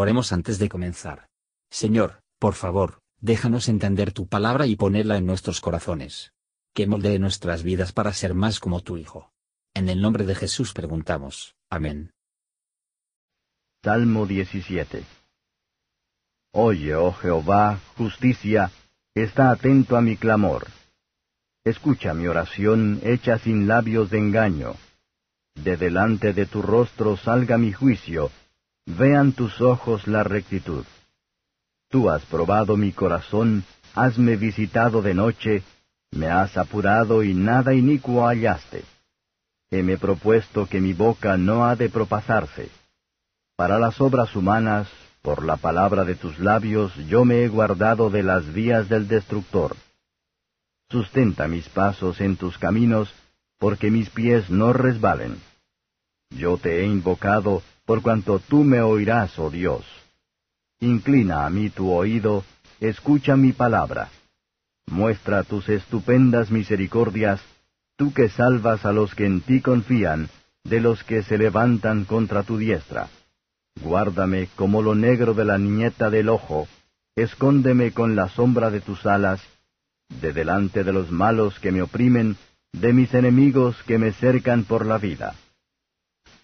Oremos antes de comenzar. Señor, por favor, déjanos entender tu palabra y ponerla en nuestros corazones. Que moldee nuestras vidas para ser más como tu Hijo. En el nombre de Jesús preguntamos. Amén. Salmo 17 Oye, oh Jehová, justicia, está atento a mi clamor. Escucha mi oración hecha sin labios de engaño. De delante de tu rostro salga mi juicio, vean tus ojos la rectitud. Tú has probado mi corazón, hasme visitado de noche, me has apurado y nada inicuo hallaste. Heme propuesto que mi boca no ha de propasarse. Para las obras humanas, por la palabra de tus labios, yo me he guardado de las vías del destructor. Sustenta mis pasos en tus caminos, porque mis pies no resbalen. Yo te he invocado, por cuanto tú me oirás, oh Dios. Inclina a mí tu oído, escucha mi palabra. Muestra tus estupendas misericordias, tú que salvas a los que en ti confían, de los que se levantan contra tu diestra. Guárdame como lo negro de la niñeta del ojo, escóndeme con la sombra de tus alas, de delante de los malos que me oprimen, de mis enemigos que me cercan por la vida.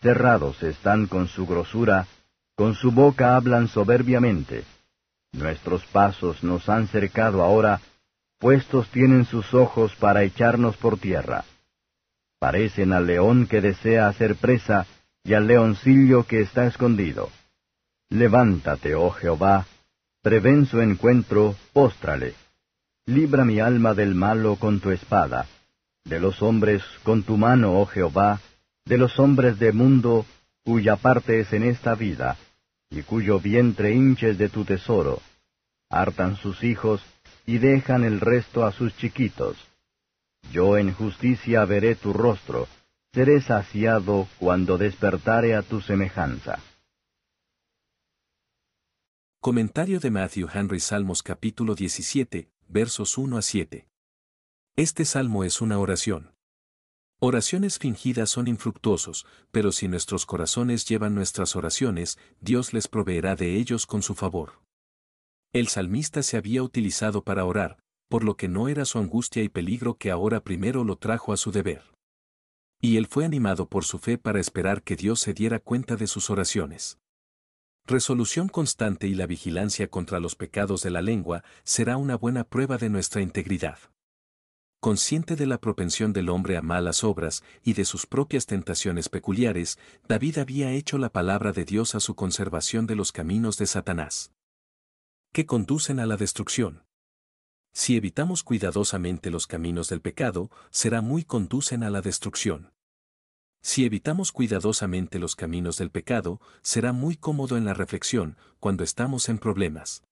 Cerrados están con su grosura, con su boca hablan soberbiamente. Nuestros pasos nos han cercado ahora, puestos tienen sus ojos para echarnos por tierra. Parecen al león que desea hacer presa, y al leoncillo que está escondido. Levántate, oh Jehová, prevén su encuentro, póstrale. Libra mi alma del malo con tu espada, de los hombres con tu mano, oh Jehová, de los hombres de mundo, cuya parte es en esta vida, y cuyo vientre hinches de tu tesoro. Hartan sus hijos, y dejan el resto a sus chiquitos. Yo en justicia veré tu rostro, seré saciado cuando despertare a tu semejanza. Comentario de Matthew Henry Salmos capítulo 17, versos 1 a 7. Este salmo es una oración. Oraciones fingidas son infructuosos, pero si nuestros corazones llevan nuestras oraciones, Dios les proveerá de ellos con su favor. El salmista se había utilizado para orar, por lo que no era su angustia y peligro que ahora primero lo trajo a su deber. Y él fue animado por su fe para esperar que Dios se diera cuenta de sus oraciones. Resolución constante y la vigilancia contra los pecados de la lengua será una buena prueba de nuestra integridad. Consciente de la propensión del hombre a malas obras y de sus propias tentaciones peculiares, David había hecho la palabra de Dios a su conservación de los caminos de Satanás. Que conducen a la destrucción. Si evitamos cuidadosamente los caminos del pecado, será muy conducen a la destrucción. Si evitamos cuidadosamente los caminos del pecado, será muy cómodo en la reflexión, cuando estamos en problemas.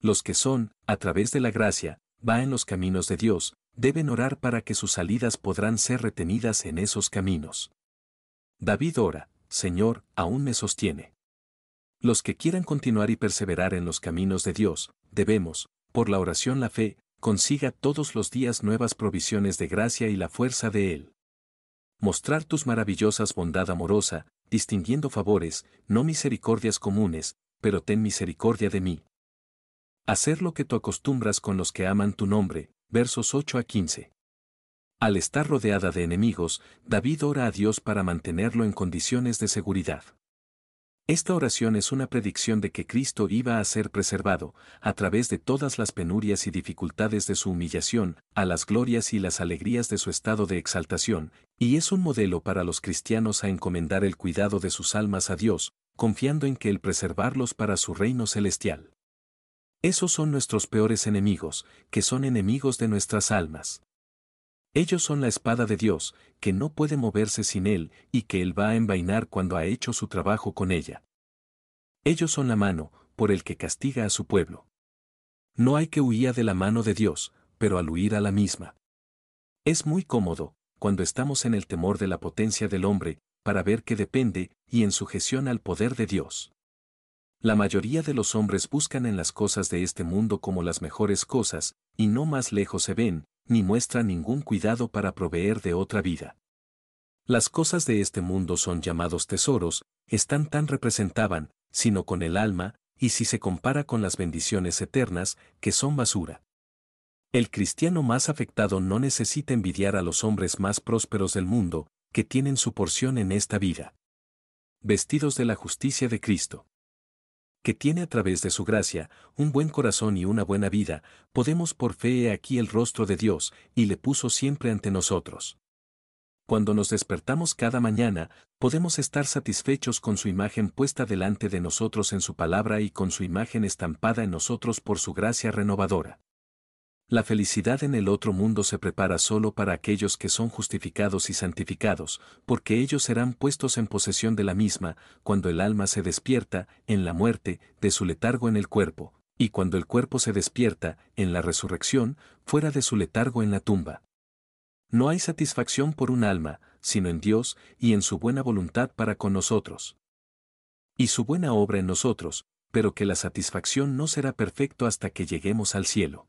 Los que son, a través de la gracia, va en los caminos de Dios, deben orar para que sus salidas podrán ser retenidas en esos caminos. David ora, Señor, aún me sostiene. Los que quieran continuar y perseverar en los caminos de Dios, debemos, por la oración la fe, consiga todos los días nuevas provisiones de gracia y la fuerza de Él. Mostrar tus maravillosas bondad amorosa, distinguiendo favores, no misericordias comunes, pero ten misericordia de mí. Hacer lo que tú acostumbras con los que aman tu nombre, versos 8 a 15. Al estar rodeada de enemigos, David ora a Dios para mantenerlo en condiciones de seguridad. Esta oración es una predicción de que Cristo iba a ser preservado, a través de todas las penurias y dificultades de su humillación, a las glorias y las alegrías de su estado de exaltación, y es un modelo para los cristianos a encomendar el cuidado de sus almas a Dios, confiando en que Él preservarlos para su reino celestial. Esos son nuestros peores enemigos, que son enemigos de nuestras almas. Ellos son la espada de Dios, que no puede moverse sin Él y que Él va a envainar cuando ha hecho su trabajo con ella. Ellos son la mano, por el que castiga a su pueblo. No hay que huir de la mano de Dios, pero al huir a la misma. Es muy cómodo, cuando estamos en el temor de la potencia del hombre, para ver que depende y en sujeción al poder de Dios. La mayoría de los hombres buscan en las cosas de este mundo como las mejores cosas, y no más lejos se ven, ni muestran ningún cuidado para proveer de otra vida. Las cosas de este mundo son llamados tesoros, están tan representaban, sino con el alma, y si se compara con las bendiciones eternas, que son basura. El cristiano más afectado no necesita envidiar a los hombres más prósperos del mundo, que tienen su porción en esta vida. Vestidos de la justicia de Cristo. Que tiene a través de su gracia, un buen corazón y una buena vida, podemos por fe aquí el rostro de Dios, y le puso siempre ante nosotros. Cuando nos despertamos cada mañana, podemos estar satisfechos con su imagen puesta delante de nosotros en su palabra y con su imagen estampada en nosotros por su gracia renovadora. La felicidad en el otro mundo se prepara solo para aquellos que son justificados y santificados, porque ellos serán puestos en posesión de la misma, cuando el alma se despierta, en la muerte, de su letargo en el cuerpo, y cuando el cuerpo se despierta, en la resurrección, fuera de su letargo en la tumba. No hay satisfacción por un alma, sino en Dios y en su buena voluntad para con nosotros. Y su buena obra en nosotros, pero que la satisfacción no será perfecto hasta que lleguemos al cielo.